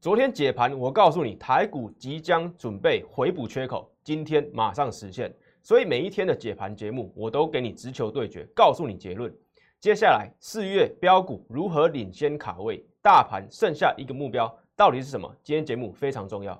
昨天解盘，我告诉你台股即将准备回补缺口，今天马上实现。所以每一天的解盘节目，我都给你直球对决，告诉你结论。接下来四月标股如何领先卡位，大盘剩下一个目标到底是什么？今天节目非常重要。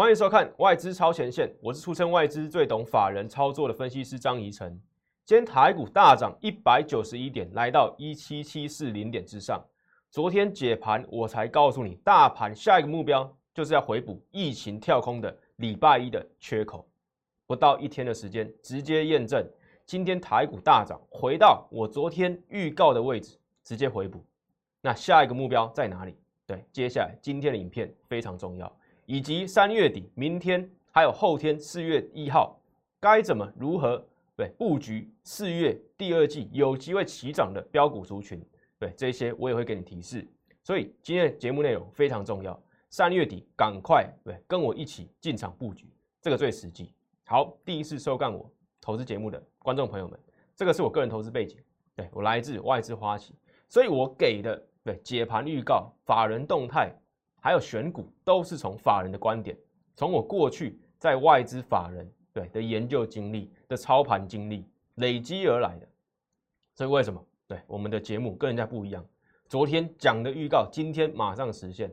欢迎收看外资超前线，我是出身外资最懂法人操作的分析师张怡晨。今天台股大涨一百九十一点，来到一七七四零点之上。昨天解盘我才告诉你，大盘下一个目标就是要回补疫情跳空的礼拜一的缺口。不到一天的时间，直接验证今天台股大涨，回到我昨天预告的位置，直接回补。那下一个目标在哪里？对，接下来今天的影片非常重要。以及三月底、明天还有后天四月一号，该怎么如何对布局四月第二季有机会起涨的标股族群？对这些我也会给你提示。所以今天的节目内容非常重要，三月底赶快对跟我一起进场布局，这个最实际。好，第一次收看我投资节目的观众朋友们，这个是我个人投资背景，对我来自外资花旗，所以我给的对解盘预告、法人动态。还有选股都是从法人的观点，从我过去在外资法人对的研究经历的操盘经历累积而来的。所以为什么对我们的节目跟人家不一样？昨天讲的预告，今天马上实现，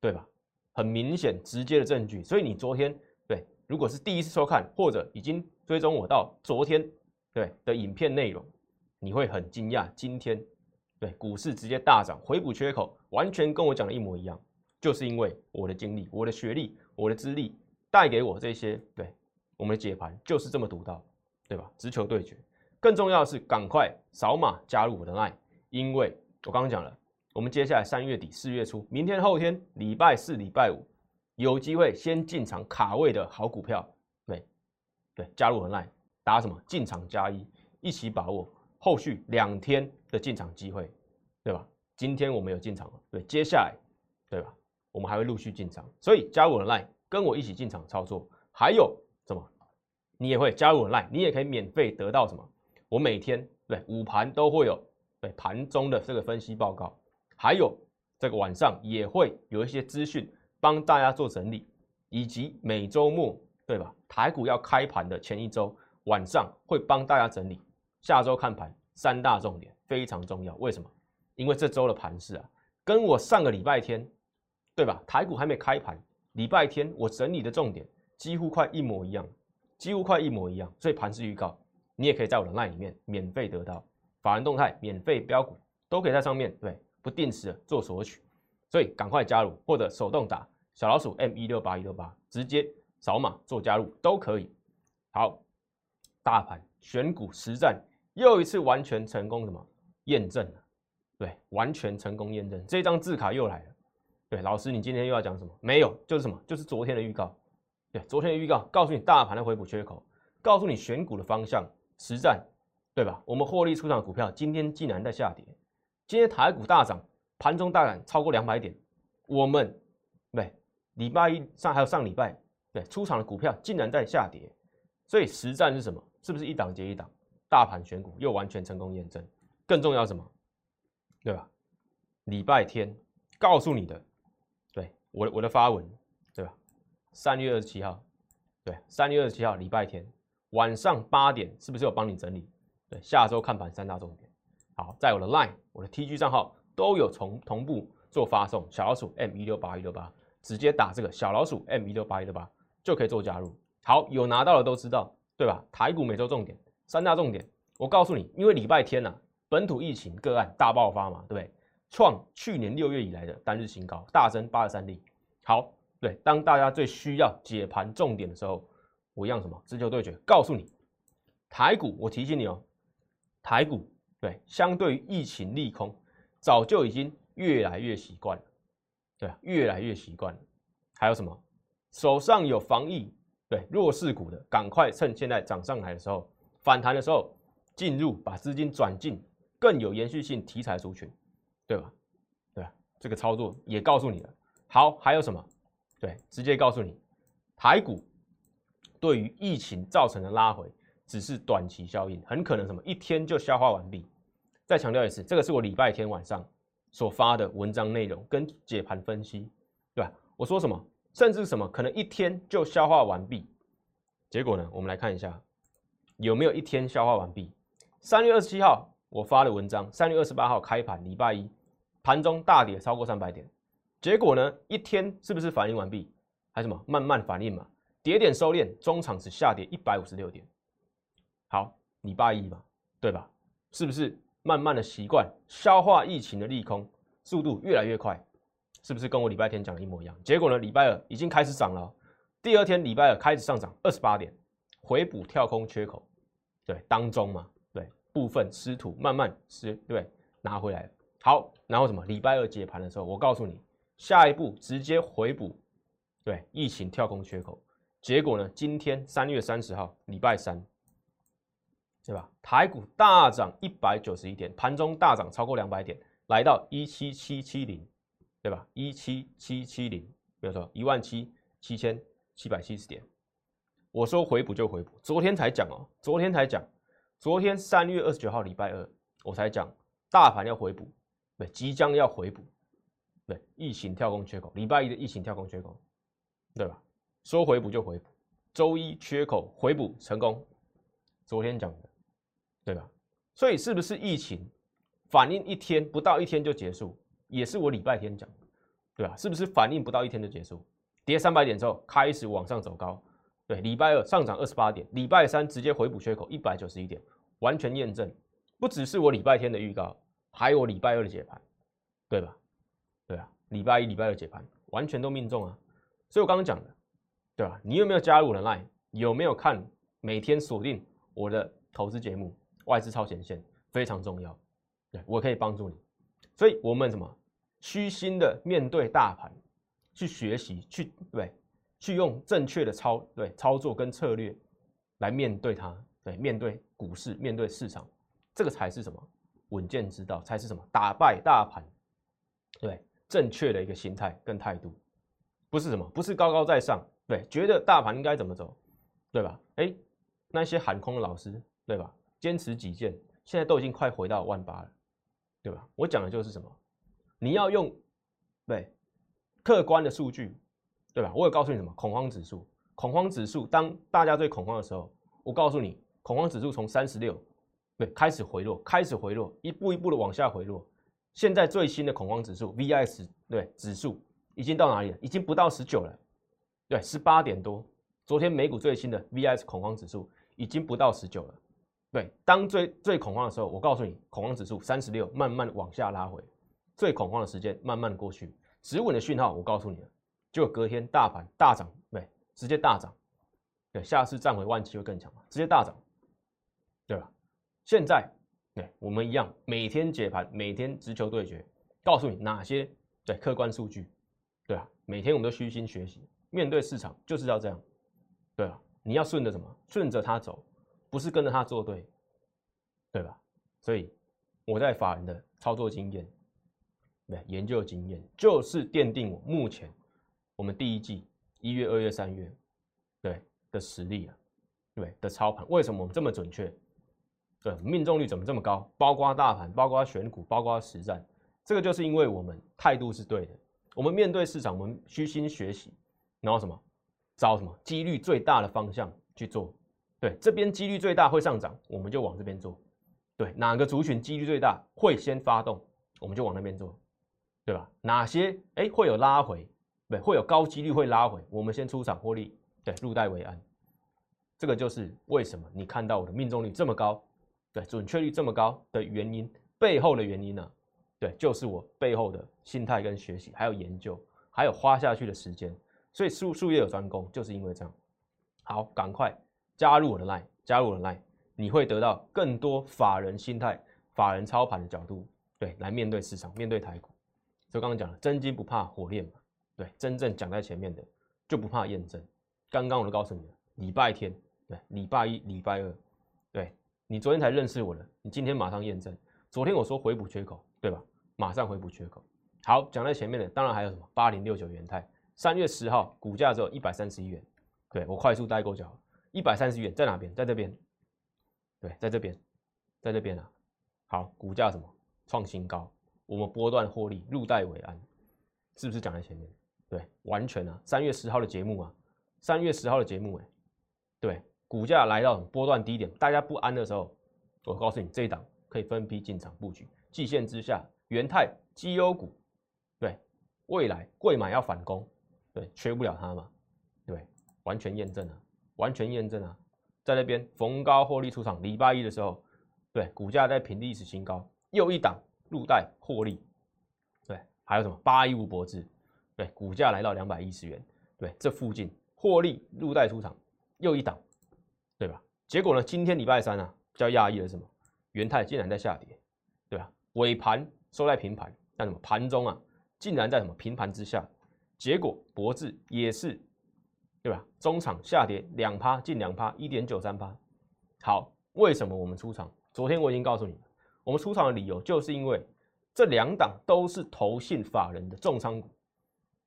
对吧？很明显直接的证据。所以你昨天对，如果是第一次收看或者已经追踪我到昨天对的影片内容，你会很惊讶，今天对股市直接大涨，回补缺口，完全跟我讲的一模一样。就是因为我的经历、我的学历、我的资历带给我这些，对我们的解盘就是这么独到，对吧？直球对决，更重要的是赶快扫码加入我的 line，因为我刚刚讲了，我们接下来三月底、四月初，明天、后天、礼拜四、礼拜五有机会先进场卡位的好股票，对对，加入我的 line，打什么进场加一，一起把握后续两天的进场机会，对吧？今天我们有进场了，对，接下来，对吧？我们还会陆续进场，所以加入我的 line，跟我一起进场操作。还有什么？你也会加入我的 line，你也可以免费得到什么？我每天对午盘都会有对盘中的这个分析报告，还有这个晚上也会有一些资讯帮大家做整理，以及每周末对吧？台股要开盘的前一周晚上会帮大家整理下周看盘三大重点，非常重要。为什么？因为这周的盘势啊，跟我上个礼拜天。对吧？台股还没开盘，礼拜天我整理的重点几乎快一模一样，几乎快一模一样。所以盘势预告，你也可以在我的 LINE 里面免费得到法人动态、免费标股，都可以在上面对不定时的做索取。所以赶快加入，或者手动打小老鼠 M 一六八一六八，直接扫码做加入都可以。好，大盘选股实战又一次完全成功，什么验证了？对，完全成功验证，这张字卡又来了。对，老师，你今天又要讲什么？没有，就是什么？就是昨天的预告。对，昨天的预告告诉你大盘的回补缺口，告诉你选股的方向，实战，对吧？我们获利出场的股票今天竟然在下跌，今天台股大涨，盘中大涨超过两百点，我们对礼拜一上还有上礼拜对出场的股票竟然在下跌，所以实战是什么？是不是一档接一档？大盘选股又完全成功验证。更重要什么？对吧？礼拜天告诉你的。我的我的发文，对吧？三月二十七号，对，三月二十七号礼拜天晚上八点，是不是有帮你整理？对，下周看盘三大重点。好，在我的 Line、我的 TG 账号都有同同步做发送，小老鼠 M 一六八一六八，直接打这个小老鼠 M 一六八一六八就可以做加入。好，有拿到的都知道，对吧？台股每周重点三大重点，我告诉你，因为礼拜天呐，本土疫情个案大爆发嘛，对不对？创去年六月以来的单日新高，大增八十三例。好，对，当大家最需要解盘重点的时候，我一样什么？直球对决，告诉你，台股，我提醒你哦，台股对，相对于疫情利空，早就已经越来越习惯了，对，越来越习惯了。还有什么？手上有防疫对弱势股的，赶快趁现在涨上来的时候，反弹的时候进入，把资金转进更有延续性题材族群。对吧？对啊，这个操作也告诉你了，好，还有什么？对，直接告诉你，台股对于疫情造成的拉回，只是短期效应，很可能什么一天就消化完毕。再强调一次，这个是我礼拜天晚上所发的文章内容跟解盘分析，对吧？我说什么，甚至什么可能一天就消化完毕。结果呢，我们来看一下有没有一天消化完毕。三月二十七号我发的文章，三月二十八号开盘，礼拜一盘中大跌超过三百点。结果呢，一天是不是反应完毕？还是什么慢慢反应嘛？跌点收敛，中场只下跌一百五十六点。好，礼拜一嘛，对吧？是不是？慢慢的习惯消化疫情的利空，速度越来越快，是不是跟我礼拜天讲的一模一样？结果呢，礼拜二已经开始涨了，第二天礼拜二开始上涨二十八点，回补跳空缺口，对，当中嘛，部分失土慢慢吃，对，拿回来好，然后什么？礼拜二解盘的时候，我告诉你，下一步直接回补，对，疫情跳空缺口。结果呢，今天三月三十号，礼拜三。对吧？台股大涨一百九十一点，盘中大涨超过两百点，来到一七七七零，对吧？一七七七零，没有错，一万七七千七百七十点。我说回补就回补，昨天才讲哦，昨天才讲，昨天三月二十九号礼拜二，我才讲大盘要回补，对，即将要回补，对，疫情跳空缺口，礼拜一的疫情跳空缺口，对吧？说回补就回补，周一缺口回补成功，昨天讲的。对吧？所以是不是疫情反应一天不到一天就结束，也是我礼拜天讲的，对吧？是不是反应不到一天就结束？跌三百点之后开始往上走高，对，礼拜二上涨二十八点，礼拜三直接回补缺口一百九十一点，完全验证，不只是我礼拜天的预告，还有我礼拜二的解盘，对吧？对啊，礼拜一、礼拜二解盘完全都命中啊！所以我刚刚讲的，对吧？你有没有加入我的 Line？有没有看每天锁定我的投资节目？外资超前线非常重要，对我可以帮助你，所以我们什么虚心的面对大盘，去学习，去对，去用正确的操对操作跟策略来面对它，对，面对股市，面对市场，这个才是什么稳健之道，才是什么打败大盘，对，正确的一个心态跟态度，不是什么，不是高高在上，对，觉得大盘应该怎么走，对吧？哎，那些喊空的老师，对吧？坚持己见，现在都已经快回到万八了，对吧？我讲的就是什么？你要用对客观的数据，对吧？我有告诉你什么？恐慌指数，恐慌指数，当大家最恐慌的时候，我告诉你，恐慌指数从三十六对开始回落，开始回落，一步一步的往下回落。现在最新的恐慌指数 VIX 对指数已经到哪里了？已经不到十九了，对，十八点多。昨天美股最新的 VIX 恐慌指数已经不到十九了。对，当最最恐慌的时候，我告诉你，恐慌指数三十六，慢慢往下拉回，最恐慌的时间慢慢过去，止稳的讯号，我告诉你了，就隔天大盘大涨，对，直接大涨，对，下次站回万七会更强嘛，直接大涨，对吧？现在，对，我们一样，每天解盘，每天直球对决，告诉你哪些对客观数据，对啊，每天我们都虚心学习，面对市场就是要这样，对啊，你要顺着什么？顺着它走。不是跟着他作对，对吧？所以我在法人的操作经验、对研究经验，就是奠定我目前我们第一季一月、二月、三月对的实力啊，对的操盘。为什么我们这么准确？对，命中率怎么这么高？包括大盘，包括选股，包括实战，这个就是因为我们态度是对的。我们面对市场，我们虚心学习，然后什么找什么几率最大的方向去做。对，这边几率最大会上涨，我们就往这边做。对，哪个族群几率最大会先发动，我们就往那边做，对吧？哪些哎会有拉回，对，会有高几率会拉回，我们先出场获利，对，入袋为安。这个就是为什么你看到我的命中率这么高，对，准确率这么高的原因，背后的原因呢？对，就是我背后的心态跟学习，还有研究，还有花下去的时间。所以术术业有专攻，就是因为这样。好，赶快。加入我的 line，加入我的 line，你会得到更多法人心态、法人操盘的角度，对，来面对市场，面对台股。就刚刚讲了，真金不怕火炼嘛，对，真正讲在前面的就不怕验证。刚刚我都告诉你了，礼拜天，对，礼拜一、礼拜二，对你昨天才认识我的，你今天马上验证。昨天我说回补缺口，对吧？马上回补缺口。好，讲在前面的，当然还有什么八零六九元泰，三月十号股价只有一百三十一元，对我快速带过就好，一百三十元在哪边？在这边，对，在这边，在这边啊。好，股价什么创新高，我们波段获利，入袋为安，是不是讲在前面？对，完全啊，三月十号的节目啊，三月十号的节目，哎，对，股价来到波段低点，大家不安的时候，我告诉你，这一档可以分批进场布局，季线之下，元泰绩优股。对，未来贵买要反攻，对，缺不了它嘛，对，完全验证了，完全验证了，在那边逢高获利出场，礼拜一的时候，对，股价在平历史新高，又一档入袋获利，对，还有什么八一五博智，对，股价来到两百一十元，对，这附近获利入袋出场，又一档，对吧？结果呢，今天礼拜三啊，比较压抑了什么？元泰竟然在下跌，对吧？尾盘收在平盘，但什么盘中啊？竟然在什么平盘之下，结果博智也是，对吧？中场下跌两趴，近两趴，一点九三趴。好，为什么我们出场？昨天我已经告诉你我们出场的理由就是因为这两档都是投信法人的重仓股，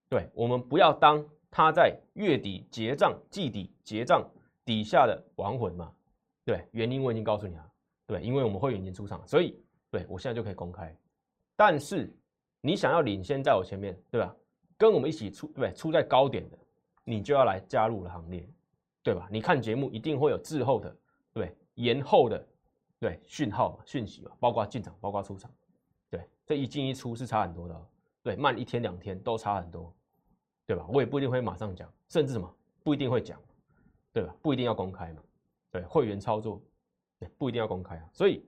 对我们不要当他在月底结账、季底结账底下的亡魂嘛？对，原因我已经告诉你了，对，因为我们会员已经出场，所以对我现在就可以公开，但是。你想要领先在我前面，对吧？跟我们一起出，对，出在高点的，你就要来加入了行列，对吧？你看节目一定会有滞后的，对，延后的，对，讯号讯息嘛，包括进场，包括出场，对，这一进一出是差很多的，对，慢一天两天都差很多，对吧？我也不一定会马上讲，甚至什么不一定会讲，对吧？不一定要公开嘛，对，会员操作，不一定要公开啊，所以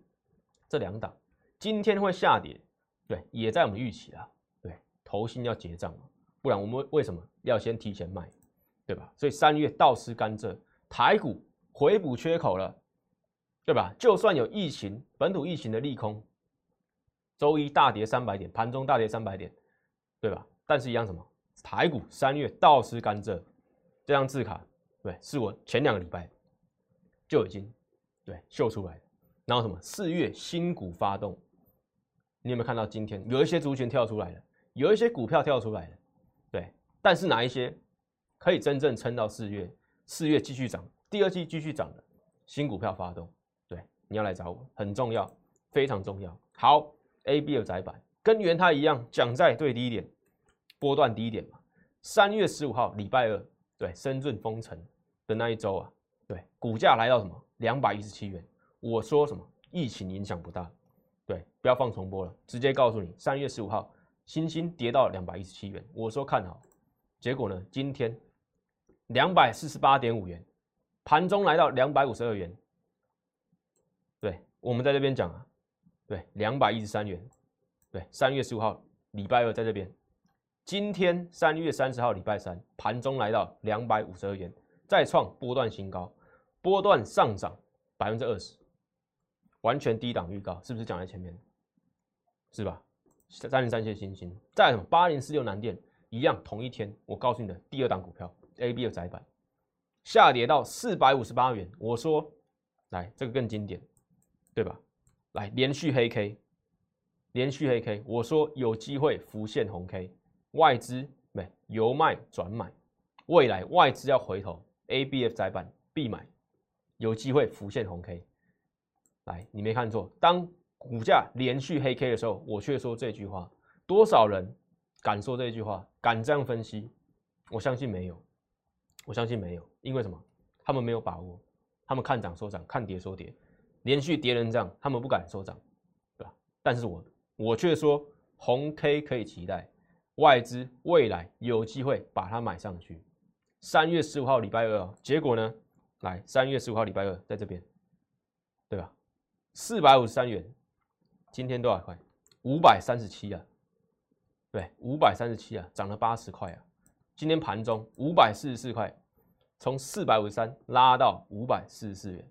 这两档今天会下跌。对，也在我们预期啊。对，头新要结账嘛，不然我们为什么要先提前卖，对吧？所以三月倒吃甘蔗，台股回补缺口了，对吧？就算有疫情，本土疫情的利空，周一大跌三百点，盘中大跌三百点，对吧？但是一样什么？台股三月倒吃甘蔗，这张字卡，对，是我前两个礼拜就已经对秀出来然后什么？四月新股发动。你有没有看到今天有一些族群跳出来了，有一些股票跳出来了，对，但是哪一些可以真正撑到四月？四月继续涨，第二季继续涨的新股票发动，对，你要来找我，很重要，非常重要。好，A、B 的窄板跟元泰一样，讲在最低点，波段低一点嘛。三月十五号礼拜二，对，深圳封城的那一周啊，对，股价来到什么？两百一十七元，我说什么？疫情影响不大。对，不要放重播了，直接告诉你，三月十五号，新兴跌到两百一十七元，我说看好，结果呢，今天两百四十八点五元，盘中来到两百五十二元，对，我们在这边讲啊，对，两百一十三元，对，三月十五号礼拜二在这边，今天三月三十号礼拜三，盘中来到两百五十二元，再创波段新高，波段上涨百分之二十。完全低档预告，是不是讲在前面？是吧？三零三线星星，再什么八零四六南电一样，同一天，我告诉你的第二档股票 A B 的窄板下跌到四百五十八元，我说来这个更经典，对吧？来连续黑 K，连续黑 K，我说有机会浮现红 K，外资没由卖转买，未来外资要回头 A B F 窄板必买，有机会浮现红 K。来，你没看错。当股价连续黑 K 的时候，我却说这句话。多少人敢说这句话？敢这样分析？我相信没有。我相信没有，因为什么？他们没有把握。他们看涨说涨，看跌说跌。连续跌人涨，他们不敢说涨，对吧？但是我我却说红 K 可以期待，外资未来有机会把它买上去。三月十五号礼拜二，结果呢？来，三月十五号礼拜二在这边，对吧？四百五十三元，今天多少块？五百三十七啊，对，五百三十七啊，涨了八十块啊。今天盘中五百四十四块，从四百五十三拉到五百四十四元。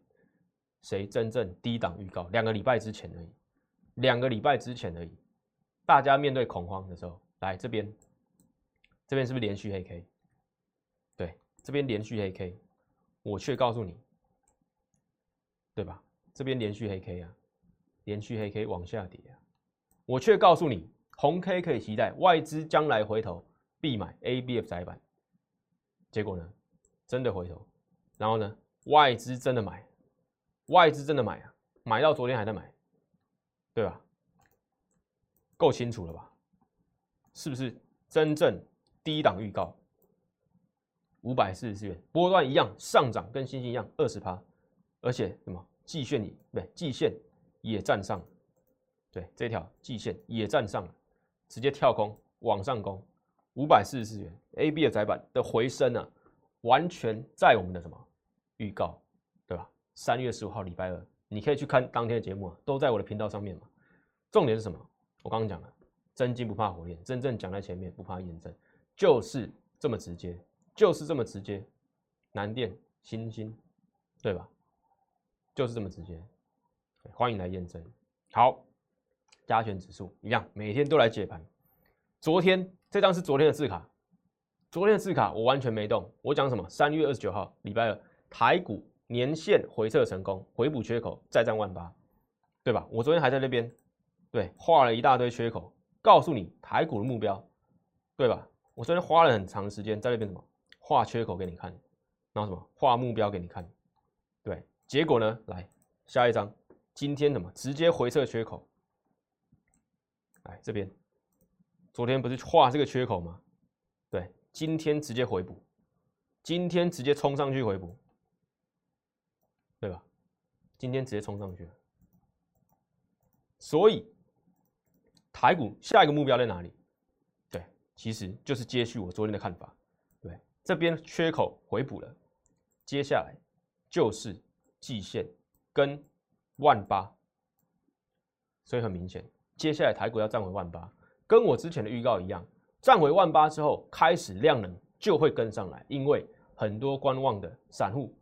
谁真正低档预告？两个礼拜之前而已，两个礼拜之前而已。大家面对恐慌的时候，来这边，这边是不是连续黑 K？对，这边连续黑 K，我却告诉你，对吧？这边连续黑 K 啊，连续黑 K 往下跌啊，我却告诉你，红 K 可以期待，外资将来回头必买 ABF 窄板。结果呢，真的回头，然后呢，外资真的买，外资真的买啊，买到昨天还在买，对吧？够清楚了吧？是不是真正低档预告？五百四十四元波段一样上涨，跟星星一样二十趴，而且什么季线也对，季线也站上，对，这条季线也站上了，直接跳空往上攻，五百四十四元 A B 的窄板的回升呢，完全在我们的什么预告，对吧？三月十五号礼拜二，你可以去看当天的节目啊，都在我的频道上面嘛。重点是什么？我刚刚讲了，真金不怕火炼，真正讲在前面不怕验证，就是这么直接。就是这么直接，南电、新星，对吧？就是这么直接，欢迎来验证。好，加权指数一样，每天都来解盘。昨天这张是昨天的字卡，昨天的字卡我完全没动。我讲什么？三月二十九号，礼拜二，台股年线回撤成功，回补缺口，再战万八，对吧？我昨天还在那边，对，画了一大堆缺口，告诉你台股的目标，对吧？我昨天花了很长时间在那边什么？画缺口给你看，然后什么画目标给你看，对，结果呢？来下一张，今天怎么直接回撤缺口？来这边，昨天不是画这个缺口吗？对，今天直接回补，今天直接冲上去回补，对吧？今天直接冲上去了，所以台股下一个目标在哪里？对，其实就是接续我昨天的看法。对这边缺口回补了，接下来就是季线跟万八，所以很明显，接下来台股要站回万八，跟我之前的预告一样，站回万八之后，开始量能就会跟上来，因为很多观望的散户，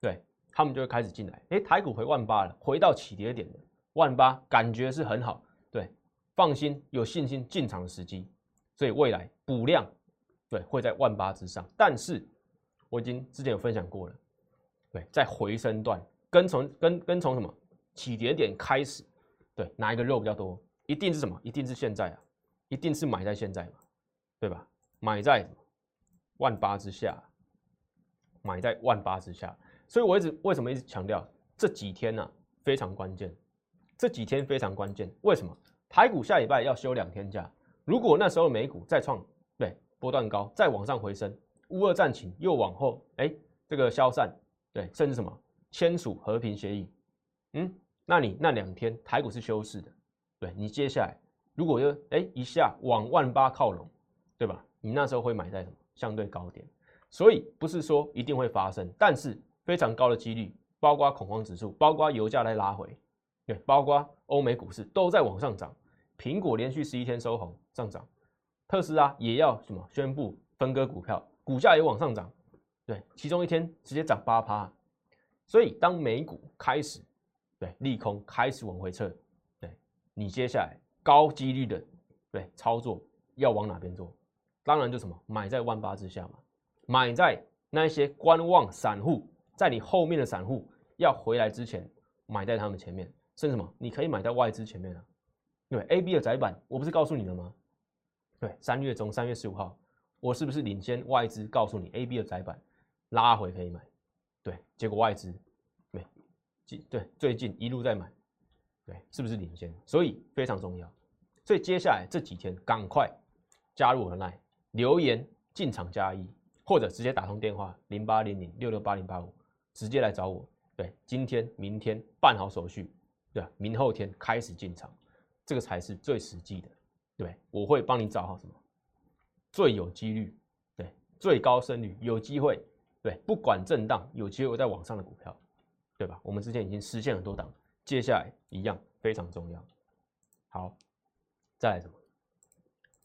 对他们就会开始进来。哎，台股回万八了，回到起跌点了万八，感觉是很好，放心，有信心进场的时机，所以未来补量。对，会在万八之上，但是我已经之前有分享过了。对，在回升段跟从跟跟从什么起点点开始，对，哪一个肉比较多？一定是什么？一定是现在啊，一定是买在现在嘛，对吧？买在万八之下，买在万八之下。所以我一直为什么一直强调这几天呢非常关键，这几天非常关键。为什么？台股下礼拜要休两天假，如果那时候美股再创对。波段高，再往上回升，乌二战情又往后，哎，这个消散，对，甚至什么签署和平协议，嗯，那你那两天台股是休市的，对你接下来如果又哎一下往万八靠拢，对吧？你那时候会买在什么相对高点？所以不是说一定会发生，但是非常高的几率，包括恐慌指数，包括油价来拉回，对，包括欧美股市都在往上涨，苹果连续十一天收红上涨。特斯拉也要什么宣布分割股票，股价也往上涨，对，其中一天直接涨八趴，所以当美股开始对利空开始往回撤，对你接下来高几率的对操作要往哪边做？当然就什么买在万八之下嘛，买在那些观望散户在你后面的散户要回来之前，买在他们前面，甚至什么你可以买在外资前面啊，对，A B 的窄板我不是告诉你了吗？对，三月中，三月十五号，我是不是领先外资告诉你，A、B 的窄板拉回可以买？对，结果外资没，对，最近一路在买，对，是不是领先？所以非常重要。所以接下来这几天，赶快加入我的 line，留言进场加一，或者直接打通电话零八零零六六八零八五，直接来找我。对，今天、明天办好手续，对明后天开始进场，这个才是最实际的。对，我会帮你找好什么最有几率，对，最高胜率，有机会，对，不管震荡，有机会在往上的股票，对吧？我们之前已经实现很多档，接下来一样非常重要。好，再来什么？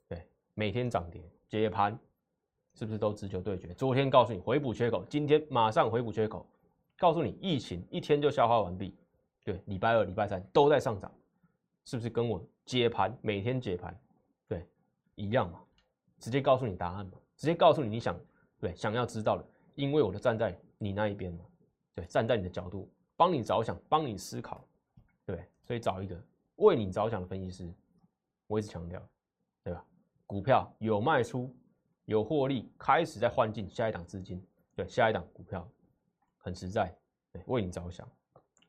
对，每天涨跌接盘，是不是都直球对决？昨天告诉你回补缺口，今天马上回补缺口，告诉你疫情一天就消化完毕，对，礼拜二、礼拜三都在上涨，是不是跟我接盘每天解盘？对一样嘛，直接告诉你答案嘛，直接告诉你你想对想要知道的，因为我都站在你那一边嘛，对，站在你的角度帮你着想，帮你思考，对，所以找一个为你着想的分析师，我一直强调，对吧股票有卖出，有获利，开始在换进下一档资金，对，下一档股票很实在，对，为你着想。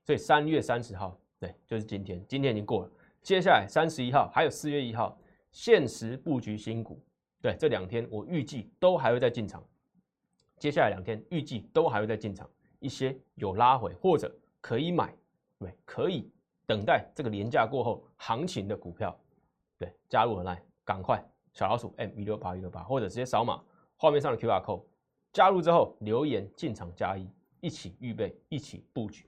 所以三月三十号，对，就是今天，今天已经过了，接下来三十一号还有四月一号，限时布局新股，对，这两天我预计都还会再进场。接下来两天预计都还会再进场，一些有拉回或者可以买，对，可以等待这个廉价过后行情的股票，对，加入来，赶快小老鼠 M 一六八一六八，或者直接扫码画面上的 QR code，加入之后留言进场加一，一起预备，一起布局，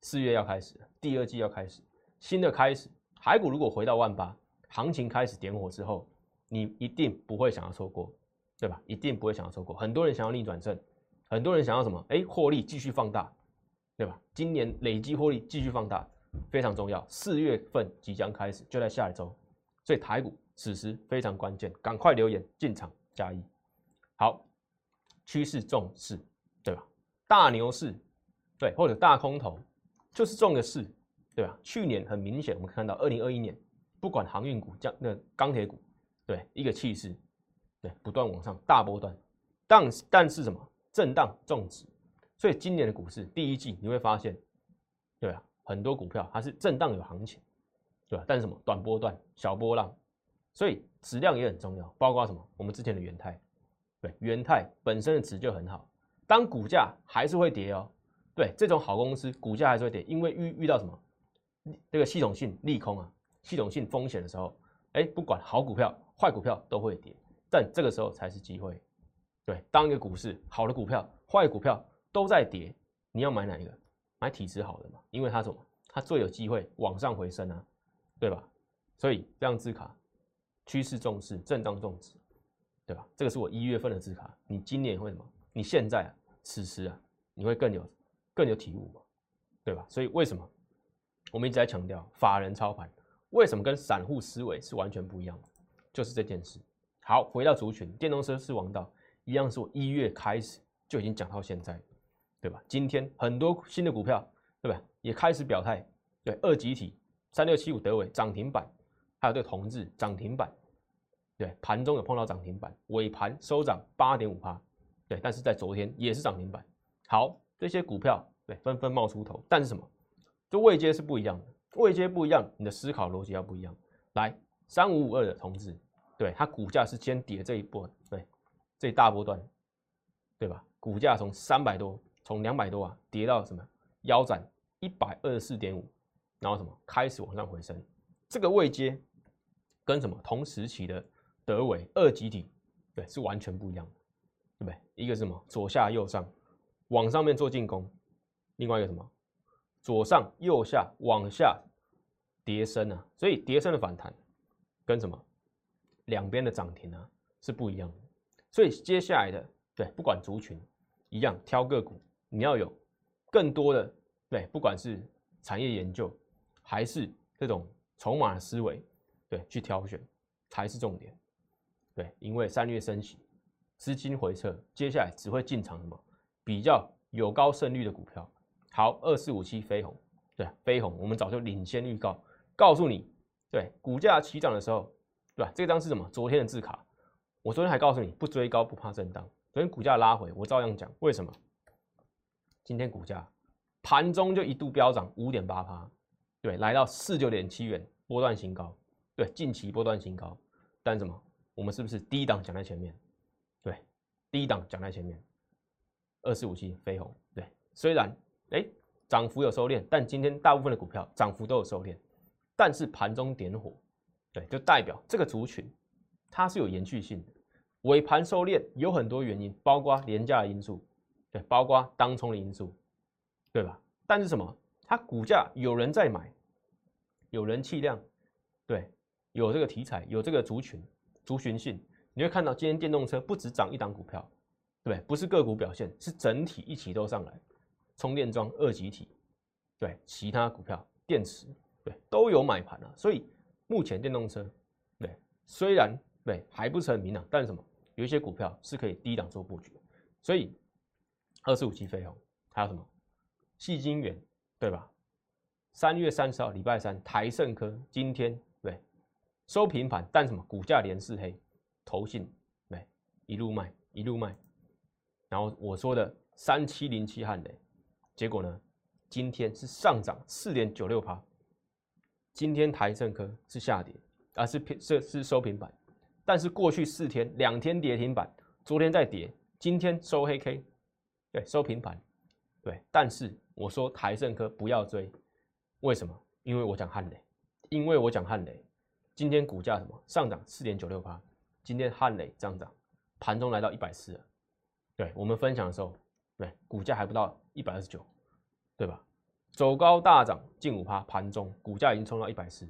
四月要开始，第二季要开始，新的开始，台股如果回到万八，行情开始点火之后，你一定不会想要错过。对吧？一定不会想要错过。很多人想要逆转胜，很多人想要什么？哎，获利继续放大，对吧？今年累积获利继续放大非常重要。四月份即将开始，就在下一周，所以台股此时非常关键，赶快留言进场加一。好，趋势重视，对吧？大牛市，对，或者大空头，就是重的是，对吧？去年很明显，我们看到二零二一年，不管航运股、降那钢铁股，对，一个气势。对，不断往上大波段，但但是什么震荡重值，所以今年的股市第一季你会发现，对吧？很多股票它是震荡有行情，对吧？但是什么短波段小波浪，所以质量也很重要，包括什么？我们之前的元泰，对，元泰本身的值就很好，当股价还是会跌哦，对，这种好公司股价还是会跌，因为遇遇到什么这个系统性利空啊，系统性风险的时候，哎，不管好股票坏股票都会跌。但这个时候才是机会，对，当一个股市好的股票、坏股票都在跌，你要买哪一个？买体质好的嘛，因为它什么？它最有机会往上回升啊，对吧？所以这样字卡，趋势重视，震荡重视，对吧？这个是我一月份的字卡，你今年会什么？你现在啊，此时啊，你会更有更有体悟嘛，对吧？所以为什么我们一直在强调法人操盘？为什么跟散户思维是完全不一样的？就是这件事。好，回到族群，电动车是王道，一样是我一月开始就已经讲到现在，对吧？今天很多新的股票，对吧？也开始表态，对，二级体三六七五德伟涨停板，还有这个同志涨停板，对，盘中有碰到涨停板，尾盘收涨八点五趴，对，但是在昨天也是涨停板。好，这些股票对纷纷冒出头，但是什么？就位阶是不一样的，位阶不一样，你的思考逻辑要不一样。来，三五五二的同志。对它股价是先跌这一波，对，这一大波段，对吧？股价从三百多，从两百多啊，跌到什么腰斩一百二十四点五，然后什么开始往上回升，这个位阶跟什么同时期的德伟二级体，对，是完全不一样的，对不对？一个是什么左下右上往上面做进攻，另外一个什么左上右下往下叠升啊，所以叠升的反弹跟什么？两边的涨停啊是不一样的，所以接下来的对不管族群一样挑个股，你要有更多的对，不管是产业研究还是这种筹码思维，对去挑选才是重点。对，因为三月升息，资金回撤，接下来只会进场什么比较有高胜率的股票。好，二四五七飞鸿，对飞鸿，我们早就领先预告，告诉你，对股价起涨的时候。对吧？这张是什么？昨天的字卡。我昨天还告诉你，不追高，不怕震荡。昨天股价拉回，我照样讲。为什么？今天股价盘中就一度飙涨五点八趴，对，来到四九点七元，波段新高。对，近期波段新高。但什么？我们是不是低档讲在前面？对，低档讲在前面。二四五七飞鸿，对，虽然哎涨幅有收敛，但今天大部分的股票涨幅都有收敛，但是盘中点火。对，就代表这个族群它是有延续性的。尾盘收敛有很多原因，包括廉价的因素，对，包括当冲的因素，对吧？但是什么？它股价有人在买，有人气量，对，有这个题材，有这个族群族群性，你会看到今天电动车不止涨一档股票，对，不是个股表现，是整体一起都上来，充电桩二级体，对，其他股票电池，对，都有买盘啊，所以。目前电动车，对，虽然对还不是很明朗，但是什么，有一些股票是可以低档做布局，所以二十五期飞鸿，还有什么，细晶元，对吧？三月三十号礼拜三，台盛科今天对收平盘，但什么？股价连四黑，投信对一路卖一路卖，然后我说的三七零七汉雷，结果呢，今天是上涨四点九六趴，今天台盛科是下跌，而是平是是收平板，但是过去四天两天跌停板，昨天在跌，今天收黑 K，对收平盘，对，但是我说台盛科不要追，为什么？因为我讲汉雷，因为我讲汉雷。今天股价什么上涨四点九六八，今天汉磊上涨，盘中来到一百四了。对我们分享的时候，对股价还不到一百二十九，对吧？走高大涨近五趴，盘中股价已经冲到一百四。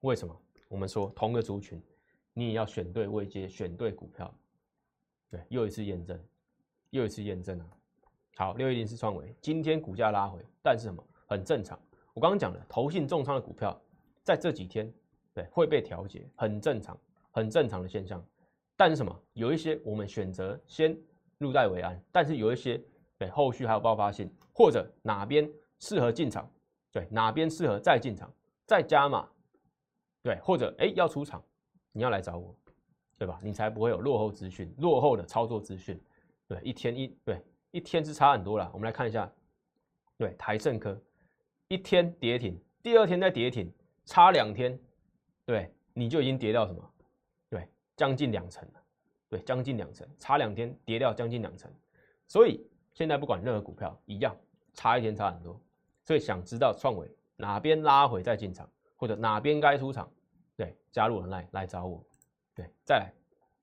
为什么？我们说同个族群，你也要选对位阶，选对股票。对，又一次验证，又一次验证啊！好，六一零是创维，今天股价拉回，但是什么？很正常。我刚刚讲了，投信重仓的股票，在这几天。对，会被调节，很正常，很正常的现象。但是什么？有一些我们选择先入袋为安，但是有一些对后续还有爆发性，或者哪边适合进场，对，哪边适合再进场再加码，对，或者哎要出场，你要来找我，对吧？你才不会有落后资讯，落后的操作资讯。对，一天一对一天是差很多了。我们来看一下，对台盛科一天跌停，第二天再跌停，差两天。对，你就已经跌到什么？对，将近两成了。对，将近两成，差两天跌掉将近两成。所以现在不管任何股票一样，差一天差很多。所以想知道创维哪边拉回再进场，或者哪边该出场，对，加入人来来找我。对，再来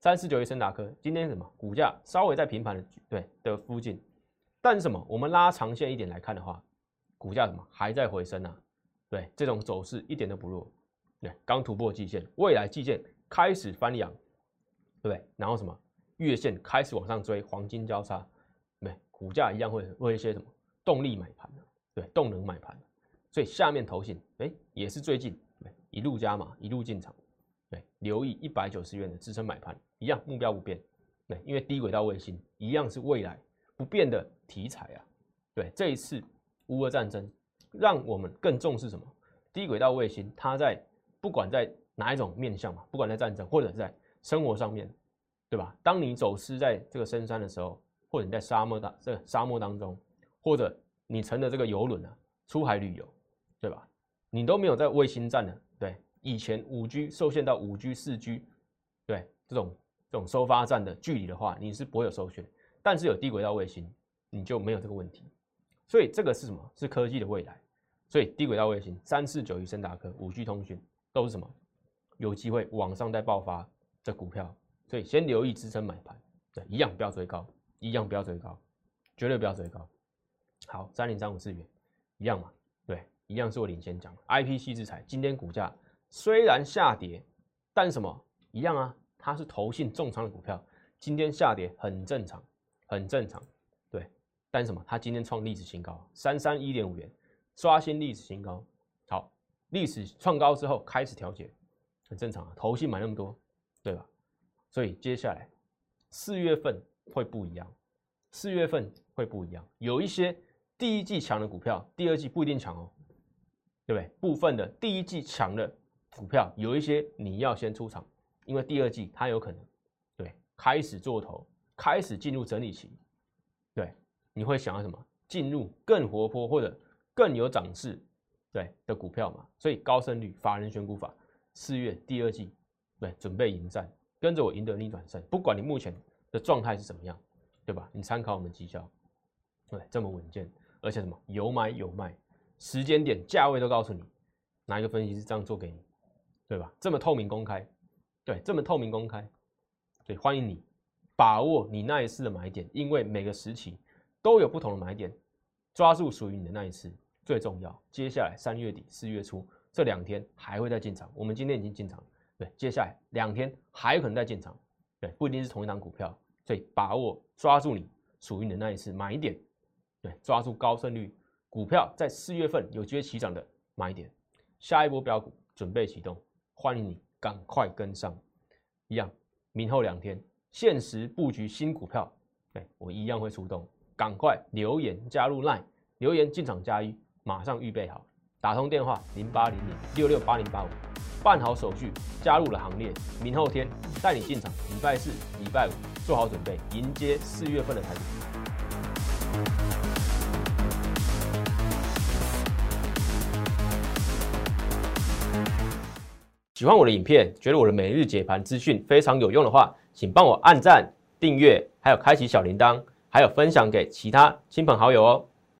三四九一森达科，今天什么股价稍微在平盘的对的附近，但是什么？我们拉长线一点来看的话，股价什么还在回升啊？对，这种走势一点都不弱。对，刚突破季线，未来季线开始翻阳，对不对？然后什么月线开始往上追，黄金交叉，对，股价一样会会一些什么动力买盘对，动能买盘所以下面头信，哎，也是最近一路加码，一路进场，对，留意一百九十元的支撑买盘，一样目标不变，对，因为低轨道卫星一样是未来不变的题材啊，对，这一次乌俄战争让我们更重视什么？低轨道卫星它在不管在哪一种面向嘛，不管在战争或者在生活上面，对吧？当你走失在这个深山的时候，或者你在沙漠当这沙漠当中，或者你乘着这个游轮啊出海旅游，对吧？你都没有在卫星站的，对，以前五 G 受限到五 G、四 G，对这种这种收发站的距离的话，你是不会有收讯。但是有低轨道卫星，你就没有这个问题。所以这个是什么？是科技的未来。所以低轨道卫星三四九一森达科五 G 通讯。都是什么？有机会往上再爆发的股票，所以先留意支撑买盘，对，一样不要追高，一样不要追高，绝对不要追高。好，三零三五四元，一样嘛，对，一样是我领先讲。I P C 制裁今天股价虽然下跌，但什么一样啊？它是投信重仓的股票，今天下跌很正常，很正常，对。但什么？它今天创历史新高，三三一点五元，刷新历史新高。好。历史创高之后开始调节，很正常啊。投信买那么多，对吧？所以接下来四月份会不一样，四月份会不一样。有一些第一季强的股票，第二季不一定强哦，对不对？部分的第一季强的股票，有一些你要先出场，因为第二季它有可能对开始做头，开始进入整理期，对，你会想要什么？进入更活泼或者更有涨势。对的股票嘛，所以高胜率法人选股法四月第二季，对，准备迎战，跟着我赢得逆转胜。不管你目前的状态是怎么样，对吧？你参考我们绩效，对，这么稳健，而且什么有买有卖，时间点、价位都告诉你，哪一个分析师这样做给你，对吧？这么透明公开，对，这么透明公开，对，欢迎你把握你那一次的买点，因为每个时期都有不同的买点，抓住属于你的那一次。最重要，接下来三月底四月初这两天还会再进场。我们今天已经进场，对，接下来两天还有可能再进场，对，不一定是同一档股票，所以把握抓住你属于你的那一次买点，对，抓住高胜率股票在四月份有机会起涨的买点，下一波标股准备启动，欢迎你赶快跟上。一样，明后两天限时布局新股票，对我一样会出动，赶快留言加入 Line，留言进场加一。马上预备好，打通电话零八零零六六八零八五，办好手续，加入了行列。明后天带你进场，礼拜四、礼拜五做好准备，迎接四月份的台股。喜欢我的影片，觉得我的每日解盘资讯非常有用的话，请帮我按赞、订阅，还有开启小铃铛，还有分享给其他亲朋好友哦。